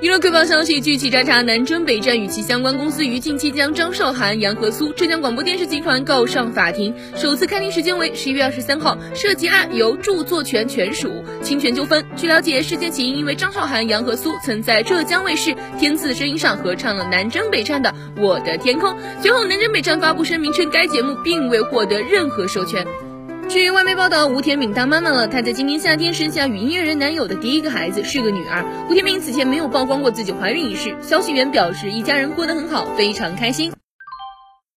娱乐快报消息：据企查查，南征北战与其相关公司于近期将张韶涵、杨和苏、浙江广播电视集团告上法庭，首次开庭时间为十一月二十三号，涉及案由著作权权属侵权纠纷。据了解，事件起因因为张韶涵、杨和苏曾在浙江卫视《天赐声音》上合唱了南征北战的《我的天空》，随后南征北战发布声明称该节目并未获得任何授权。据外媒报道，吴天敏当妈妈了。她在今年夏天生下与音乐人男友的第一个孩子，是个女儿。吴天敏此前没有曝光过自己怀孕一事。消息源表示，一家人过得很好，非常开心。